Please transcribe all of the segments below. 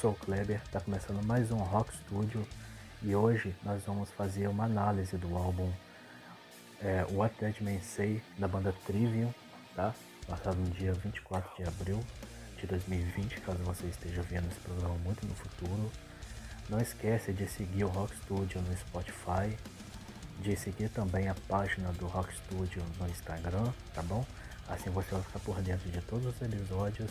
sou o Kleber, tá começando mais um Rock Studio e hoje nós vamos fazer uma análise do álbum é, What Dead Men Say da banda Trivium, tá? Lançado no dia 24 de abril de 2020, caso você esteja vendo esse programa muito no futuro. Não esquece de seguir o Rock Studio no Spotify, de seguir também a página do Rock Studio no Instagram, tá bom? Assim você vai ficar por dentro de todos os episódios.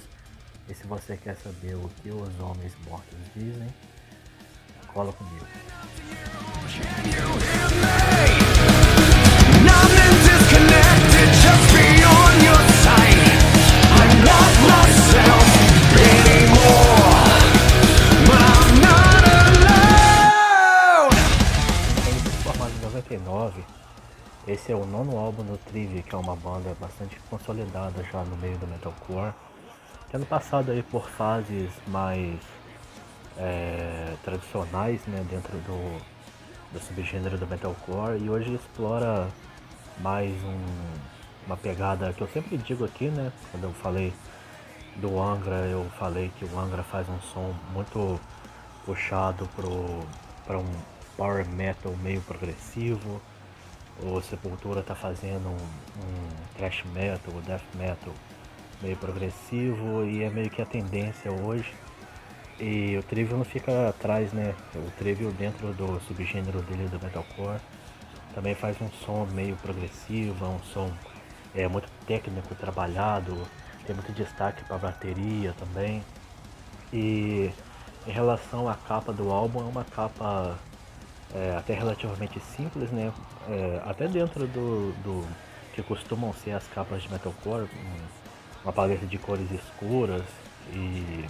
E se você quer saber o que os homens mortos dizem, cola comigo. Nothing disconnected just beyond your sight. I'm not myself anymore, but I'm not alone. Ele foi formado em 99. Esse é o nono álbum do Trivi, que é uma banda bastante consolidada já no meio do metalcore. Tendo passado aí por fases mais é, tradicionais né, dentro do, do subgênero do metalcore e hoje explora mais um- uma pegada que eu sempre digo aqui, né? Quando eu falei do Angra, eu falei que o Angra faz um som muito puxado para um power metal meio progressivo. O Sepultura tá fazendo um, um thrash metal, death metal meio progressivo e é meio que a tendência hoje. E o Trivial não fica atrás, né? O Trivial dentro do subgênero dele do metalcore também faz um som meio progressivo, é um som é, muito técnico, trabalhado, tem muito destaque para bateria também. E em relação à capa do álbum, é uma capa é, até relativamente simples, né? É, até dentro do, do que costumam ser as capas de metalcore, um- uma paleta de cores escuras e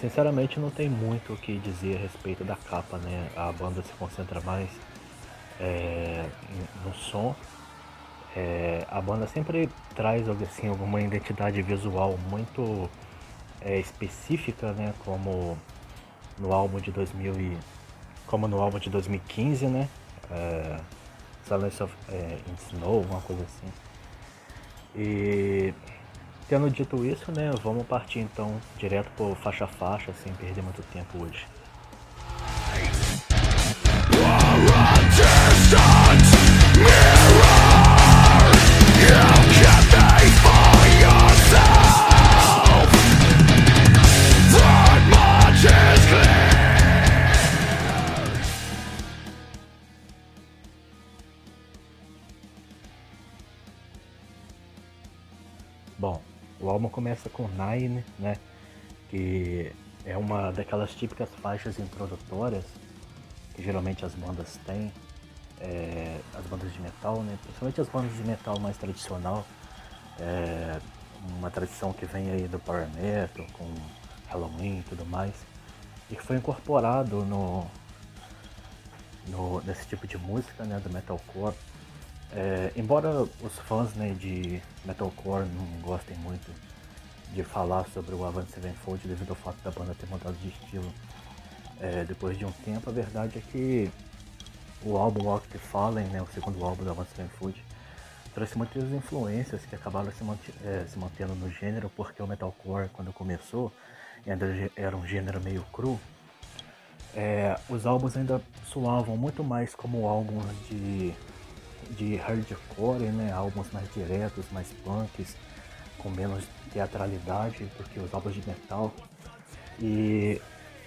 sinceramente não tem muito o que dizer a respeito da capa, né? A banda se concentra mais é, no som. É, a banda sempre traz assim, alguma identidade visual muito é, específica, né? Como no álbum de 2000 e, como no álbum de 2015, né? É, Silence of é, in Snow, uma coisa assim. E tendo dito isso, né? Vamos partir então direto por faixa a faixa, sem perder muito tempo hoje. Álbum começa com Nine, né? Que é uma daquelas típicas faixas introdutórias que geralmente as bandas têm, é, as bandas de metal, né? Principalmente as bandas de metal mais tradicional. É, uma tradição que vem aí do Power Metal, com Halloween e tudo mais. E que foi incorporado no, no, nesse tipo de música, né? Do metalcore. É, embora os fãs né, de metalcore não gostem muito de falar sobre o Avenged Sevenfold devido ao fato da banda ter mudado de estilo é, depois de um tempo, a verdade é que o álbum Walk the Fallen, né, o segundo álbum da Avenged Sevenfold, trouxe muitas influências que acabaram se, manti- é, se mantendo no gênero, porque o metalcore, quando começou, ainda era um gênero meio cru, é, os álbuns ainda soavam muito mais como álbuns de, de hardcore, né? Álbuns mais diretos, mais punks, com menos teatralidade do que os álbuns de metal. E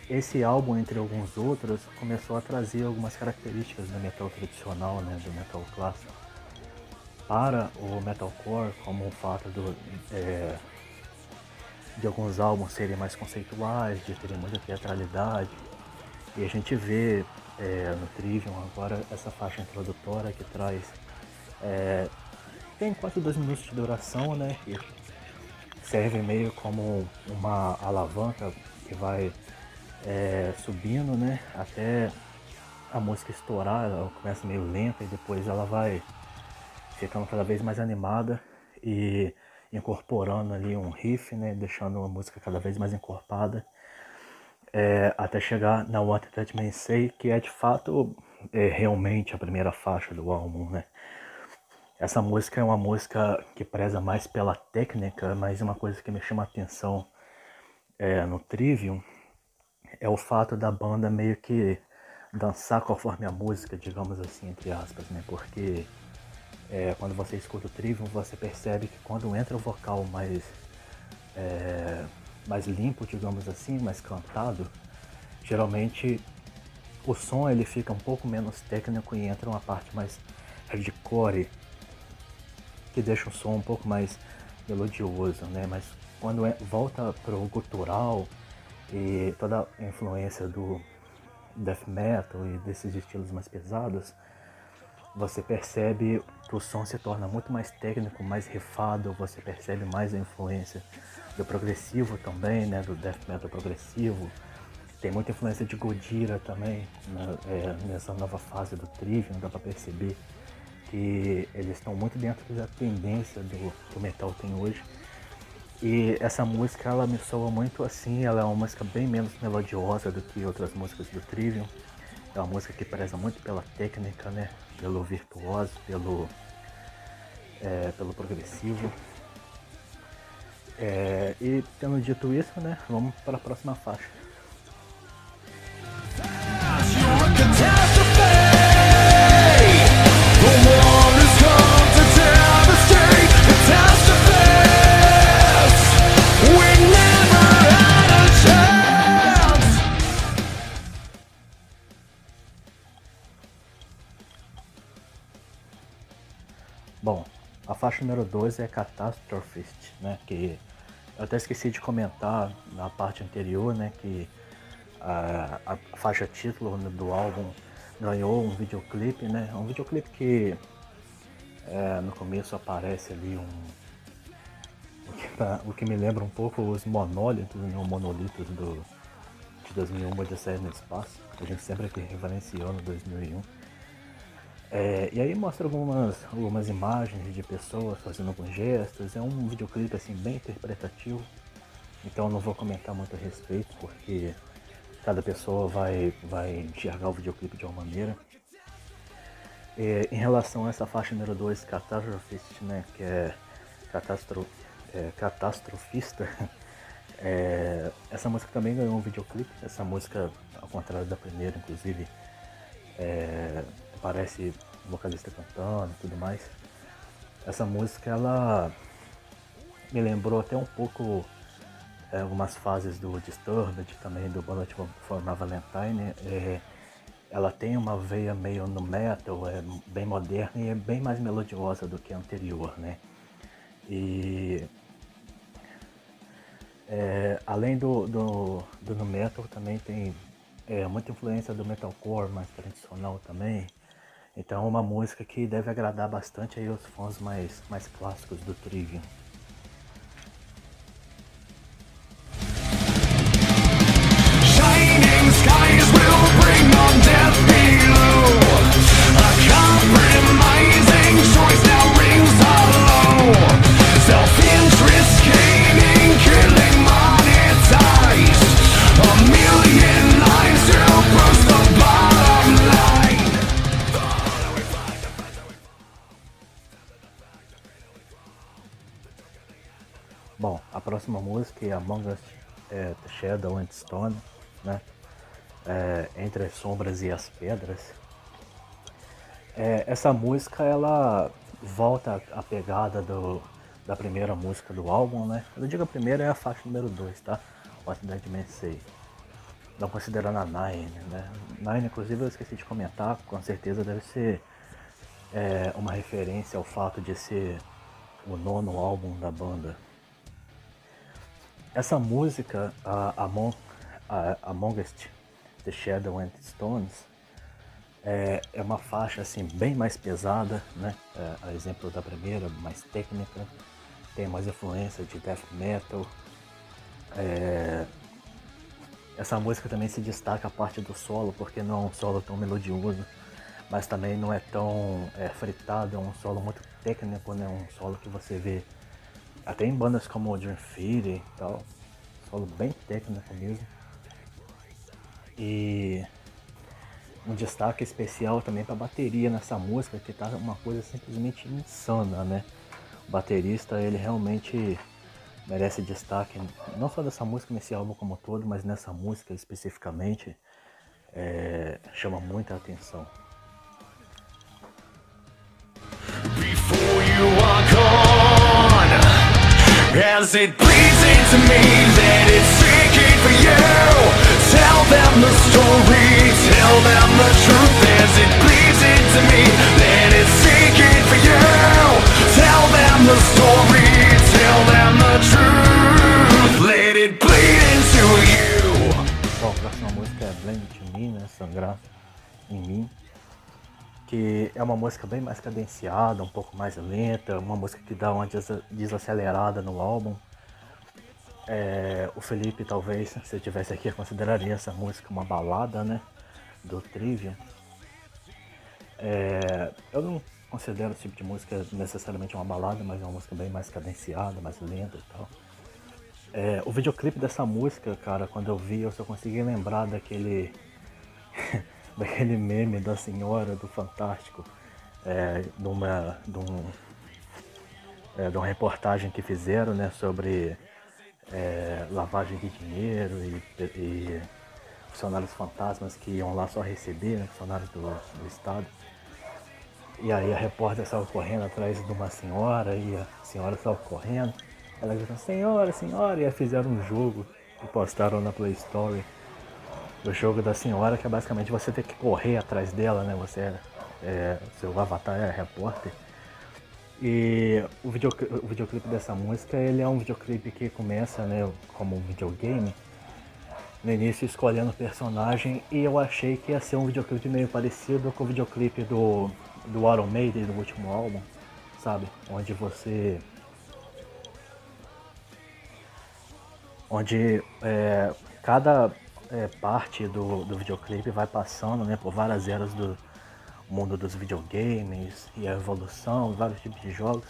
esse álbum, entre alguns outros, começou a trazer algumas características do metal tradicional, né? Do metal clássico para o metalcore, como o fato do, é, de alguns álbuns serem mais conceituais, de terem muita teatralidade, E a gente vê é, no Trivium agora essa faixa introdutória que traz. É, tem quase dois minutos de duração, né? E serve meio como uma alavanca que vai é, subindo, né? Até a música estourar, ela começa meio lenta e depois ela vai ficando cada vez mais animada e incorporando ali um riff, né? Deixando a música cada vez mais encorpada. É, até chegar na What That Man Say, que é de fato é, realmente a primeira faixa do álbum, né? Essa música é uma música que preza mais pela técnica, mas uma coisa que me chama a atenção é, no Trivium é o fato da banda meio que dançar conforme a música, digamos assim, entre aspas, né? Porque é, quando você escuta o Trivium, você percebe que quando entra o vocal mais, é, mais limpo, digamos assim, mais cantado, geralmente o som ele fica um pouco menos técnico e entra uma parte mais hardcore, que deixa o som um pouco mais melodioso, né? Mas quando é, volta para o gutural e toda a influência do death metal e desses estilos mais pesados, você percebe que o som se torna muito mais técnico, mais rifado, você percebe mais a influência do progressivo também, né, do death metal progressivo. Tem muita influência de Godira também é, nessa nova fase do Trivium, dá para perceber que eles estão muito dentro da tendência do que o metal tem hoje. E essa música ela me soa muito assim, ela é uma música bem menos melodiosa do que outras músicas do Trivium. É uma música que preza muito pela técnica, né? Pelo virtuoso, pelo, é, pelo progressivo. É, e tendo dito isso, né? Vamos para a próxima faixa. Bom, a faixa número 2 é Catastrophist, né? Que eu até esqueci de comentar na parte anterior, né? Que a, a faixa título do álbum ganhou um videoclipe, né? Um videoclipe que é, no começo aparece ali um. O que, tá, o que, me lembra um pouco os monólitos, né? Os monolitos do, de 2001 Odisseia no Espaço. A gente sempre aqui referenciando 2001. É, e aí mostra algumas, algumas imagens de pessoas fazendo alguns gestos. É um videoclipe assim bem interpretativo. Então não vou comentar muito a respeito porque cada pessoa vai, vai enxergar o videoclipe de uma maneira. É, em relação a essa faixa número 2, Catastrophist, né, que é, catastro, é catastrofista, é, essa música também ganhou um videoclipe. Essa música, ao contrário da primeira, inclusive, é, parece vocalista cantando e tudo mais. Essa música ela me lembrou até um pouco é, algumas fases do Disturbed, também do Bullet for My Valentine. É, ela tem uma veia meio no metal, é bem moderna e é bem mais melodiosa do que a anterior, né? E é, além do, do, do no metal também tem é, muita influência do metalcore mais tradicional também. Então é uma música que deve agradar bastante aí os fãs mais, mais clássicos do Trivium. Música Among Us é, The Shadow and Stone, né? É, Entre as Sombras e as Pedras. É, essa música ela volta à pegada do, da primeira música do álbum, né? Quando eu digo a primeira é a faixa número 2, tá? What Dead Man. Não considerando a Nine, né? Nine, inclusive, eu esqueci de comentar, com certeza deve ser é, uma referência ao fato de ser o nono álbum da banda. Essa música, a Among, a Amongst The Shadow and Stones, é, é uma faixa assim bem mais pesada, né? É, a exemplo da primeira, mais técnica, tem mais influência de death metal. É, essa música também se destaca a parte do solo, porque não é um solo tão melodioso, mas também não é tão é, fritado, é um solo muito técnico, né? Um solo que você vê até em bandas como Dream Theater e tal, solo bem técnico mesmo. E um destaque especial também para a bateria nessa música, que tá uma coisa simplesmente insana, né? O baterista, ele realmente merece destaque, não só dessa música nesse álbum como todo, mas nessa música especificamente, é, chama muita atenção. As it bleeds into me that it's Que é uma música bem mais cadenciada, um pouco mais lenta, uma música que dá uma desa- desacelerada no álbum. É, o Felipe, talvez, se eu tivesse aqui, consideraria essa música uma balada, né? Do Trivium. É, eu não considero esse tipo de música necessariamente uma balada, mas é uma música bem mais cadenciada, mais lenta e tal. É, o videoclipe dessa música, cara, quando eu vi, eu só consegui lembrar daquele. daquele meme da senhora do Fantástico. É, de uma. De, um, é, de uma reportagem que fizeram, né, sobre é, lavagem de dinheiro e, e funcionários fantasmas que iam lá só receber, né, funcionários do, do Estado. E aí a repórter saiu correndo atrás de uma senhora e a senhora saiu correndo. Ela gritou, senhora, senhora, e fizeram um jogo e postaram na Play Store. O jogo da senhora, que é basicamente você ter que correr atrás dela, né? Você é, é- seu avatar é repórter. E o, videocli- o videoclipe dessa música, ele é um videoclipe que começa, né, como um videogame. No início escolhendo o personagem e eu achei que ia ser um videoclipe meio parecido com o videoclipe do, do Iron Maiden, do último álbum, sabe? Onde você onde é, cada é, parte do, do videoclipe vai passando né, por várias eras do mundo dos videogames e a evolução, vários tipos de jogos.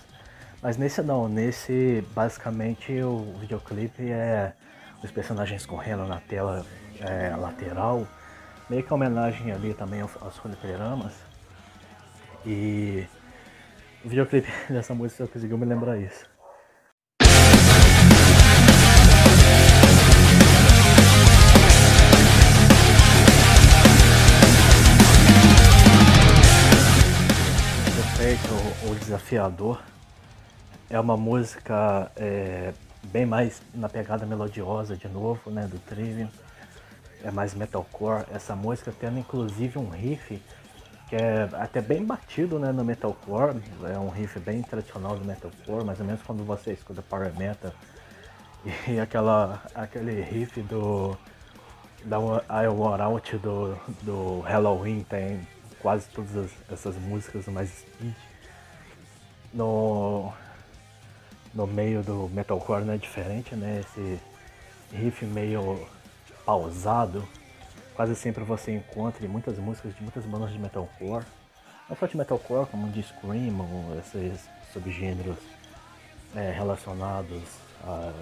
Mas nesse não, nesse basicamente o videoclipe é os personagens correndo na tela é, lateral, meio que homenagem ali também aos, aos fliperamas. E o videoclipe dessa música conseguiu me lembrar isso. Desafiador é uma música é, bem mais na pegada melodiosa de novo, né, do Trivium. É mais metalcore. Essa música tendo inclusive um riff que é até bem batido, né, no metalcore. É um riff bem tradicional do metalcore, mais ou menos quando você escuta power metal e aquela aquele riff do da I War Out do, do Halloween tem quase todas as- essas músicas mais speed. No, no meio do metalcore não é diferente, né? Esse riff meio pausado. Quase sempre você encontra em muitas músicas de muitas bandas de metalcore. Não só de metalcore, como de scream, esses subgêneros é, relacionados a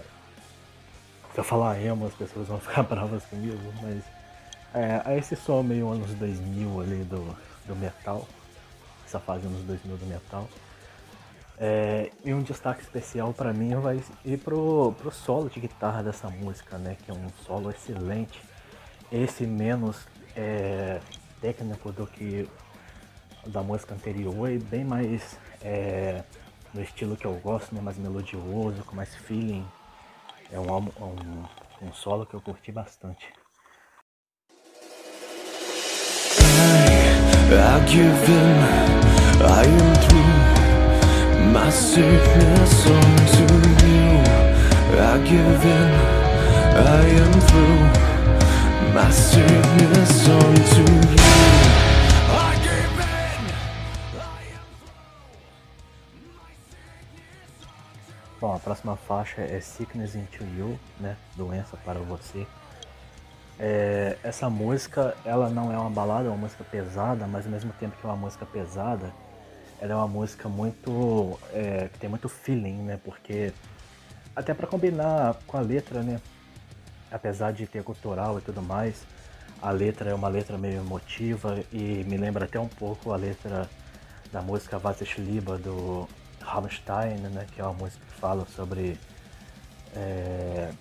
se eu falar emo, as pessoas vão ficar bravas comigo, mas é, esse som meio anos 2000 ali do, do metal, essa fase anos 2000 do metal. É, e um destaque especial pra mim vai ir pro, pro solo de guitarra dessa música, né? Que é um solo excelente. Esse menos é, técnico do que da música anterior e bem mais é, no estilo que eu gosto, né? Mais melodioso, com mais feeling. É um, álbum- um, um solo que eu curti bastante. I give in, I am my sickness unto you. I give in, I am through my sickness unto you. Bom, a próxima faixa é Sickness into You, né? Doença para você. É, essa música, ela não é uma balada, é uma música pesada, mas ao mesmo tempo que é uma música pesada, ela é uma música muito. É, que tem muito feeling, né? Porque. Até para combinar com a letra, né? Apesar de ter cultural e tudo mais, a letra é uma letra meio emotiva e me lembra até um pouco a letra da música Vasses Liba do Rammstein, né? Que é uma música que fala sobre. é,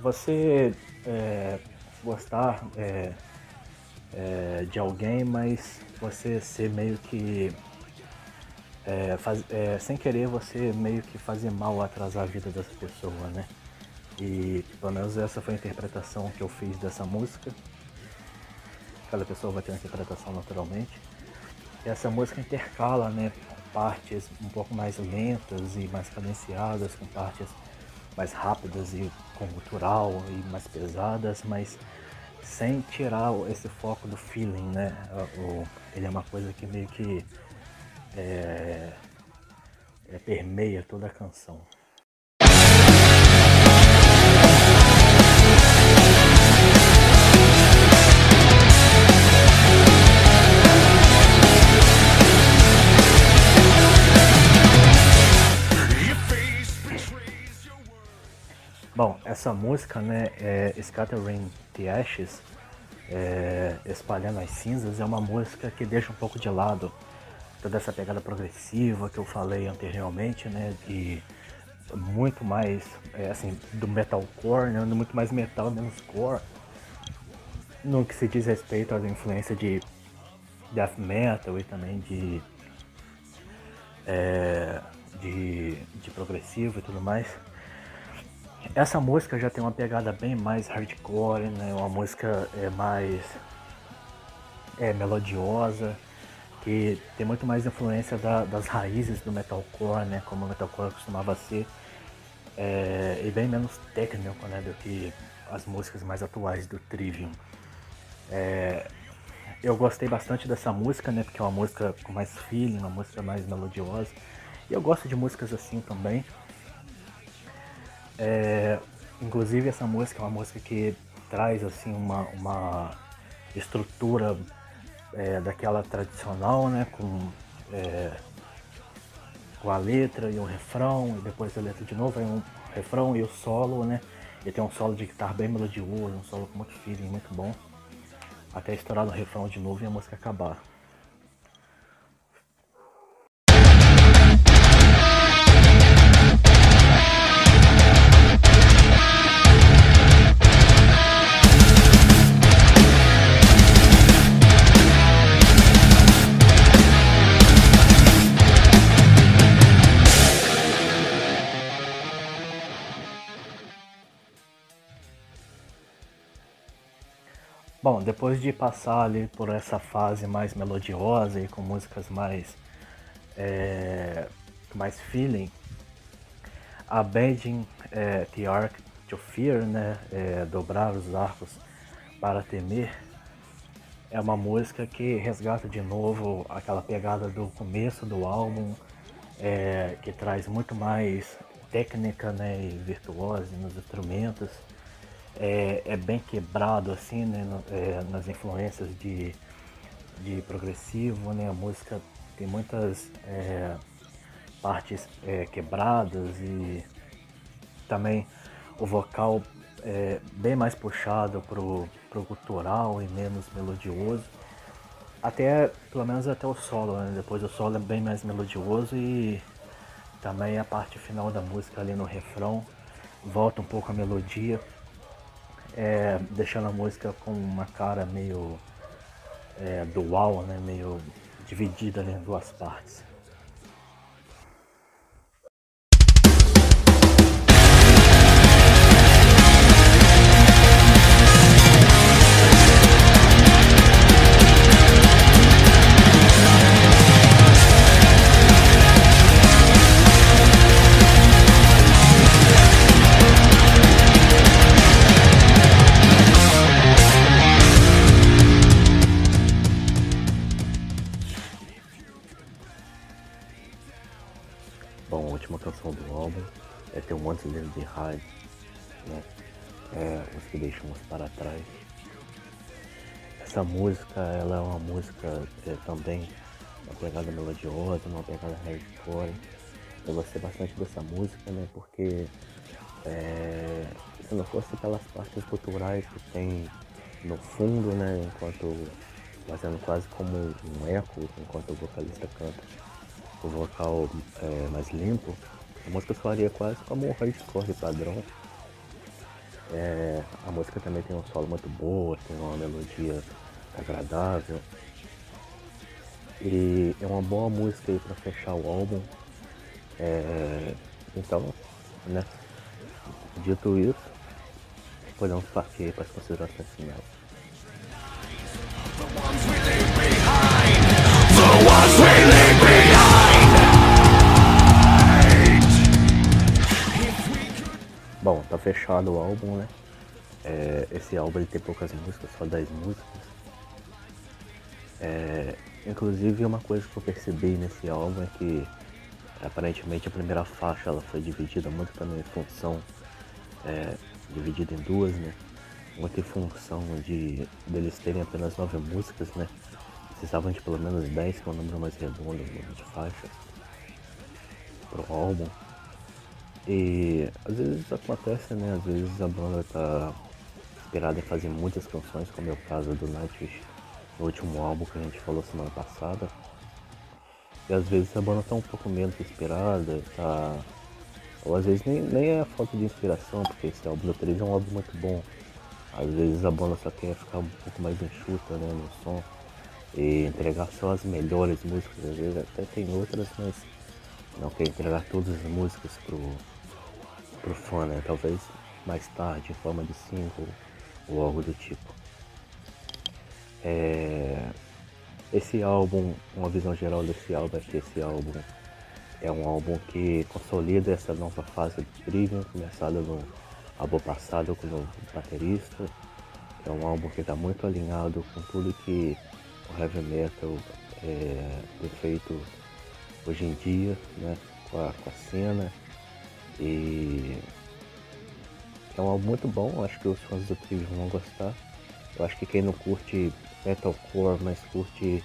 você é, gostar é, é, de alguém, mas você ser meio que. é, faz- é, sem querer você meio que fazer mal atrasar a vida dessa pessoa, né? E pelo menos essa foi a interpretação que eu fiz dessa música. Cada pessoa vai ter uma interpretação naturalmente. E essa música intercala, né? Partes um pouco mais lentas e mais cadenciadas, com partes mais rápidas e com gutural e mais pesadas, mas sem tirar esse foco do feeling, né? Ele é uma coisa que meio que é, é, permeia toda a canção. Bom, essa música, né, é Scattering the Ashes, é, Espalhando as Cinzas, é uma música que deixa um pouco de lado toda essa pegada progressiva que eu falei anteriormente, né, de muito mais, é, assim, do metalcore, né, muito mais metal, menos core, no que se diz respeito à influência de death metal e também de, é, de, de progressivo e tudo mais. Essa música já tem uma pegada bem mais hardcore, né? Uma música é mais é, melodiosa, que tem muito mais influência da- das raízes do metalcore, né? Como o metalcore costumava ser, é, e bem menos técnico, né? Do que as músicas mais atuais do Trivium. É, eu gostei bastante dessa música, né? Porque é uma música com mais feeling, uma música mais melodiosa. E eu gosto de músicas assim também. É, inclusive essa música é uma música que traz assim uma, uma estrutura é, daquela tradicional, né? Com, é, com a letra e o refrão, e depois a letra de novo, aí um refrão e o solo, né? E tem um solo de guitarra bem melodioso, um solo com muito feeling, muito bom. Até estourar no refrão de novo e a música acabar. Bom, depois de passar ali por essa fase mais melodiosa e com músicas mais é, mais feeling, a Bending é, the Arc to Fear, né, é, dobrar os arcos para temer, é uma música que resgata de novo aquela pegada do começo do álbum, é, que traz muito mais técnica né, e virtuose nos instrumentos. É, é bem quebrado assim, né, é, nas influências de, de progressivo, né? A música tem muitas é, partes é, quebradas e também o vocal é bem mais puxado pro, pro gutural e menos melodioso. Até, pelo menos até o solo, né? Depois o solo é bem mais melodioso e também a parte final da música ali no refrão volta um pouco a melodia, é, deixando a música com uma cara meio é, dual, né? Meio dividida em duas partes. Também uma pegada melodiosa, uma pegada hardcore. Eu gostei bastante dessa música, né? Porque é, se não fosse pelas partes culturais que tem no fundo, né? Enquanto fazendo quase como um eco enquanto o vocalista canta o vocal é, mais limpo, a música soaria quase como um hardcore padrão. É, a música também tem um solo muito boa, tem uma melodia agradável. E é uma boa música aí pra fechar o álbum. É, então, né? Dito isso, podemos partir para as considerações finais. Bom, tá fechado o álbum, né? É, esse álbum ele tem poucas músicas, só 10 músicas. É, inclusive uma coisa que eu percebi nesse álbum é que aparentemente a primeira faixa ela foi dividida muito também em função é, dividida em duas, né? Muito em função de deles terem apenas nove músicas, né? Precisavam de pelo menos 10, que é um número mais redondo de faixas pro álbum. E às vezes acontece, né? Às vezes a banda tá inspirada em fazer muitas canções, como é o caso do Nightwish, no último álbum que a gente falou semana passada. E às vezes a banda tá um pouco menos inspirada, tá. Ou às vezes nem, nem é falta de inspiração, porque esse álbum do 3 é um álbum muito bom. Às vezes a banda só quer ficar um pouco mais enxuta né, no som e entregar só as melhores músicas, às vezes até tem outras, mas não quer entregar todas as músicas pro, pro fã, né? Talvez mais tarde, em forma de single ou algo do tipo. É... Esse álbum, uma visão geral desse álbum é que esse álbum é um álbum que consolida essa nova fase de Trivium, começada no álbum passado com o baterista. É um álbum que está muito alinhado com tudo que o heavy metal é, tem feito hoje em dia, né, com a, com a cena. E é um álbum muito bom, acho que os fãs do Trivium vão gostar. Eu acho que quem não curte metalcore, mas curte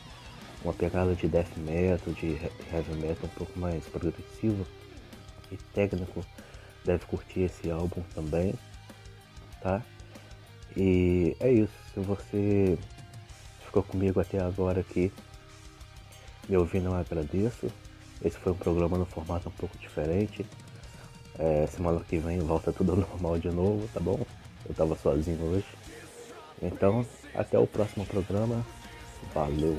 uma pegada de death metal, de heavy metal um pouco mais progressivo e técnico, deve curtir esse álbum também, tá? E é isso, se você ficou comigo até agora aqui, me ouvindo eu agradeço. Esse foi um programa no formato um pouco diferente. É, semana que vem volta tudo normal de novo, tá bom? Eu tava sozinho hoje. Então, até o próximo programa. Valeu!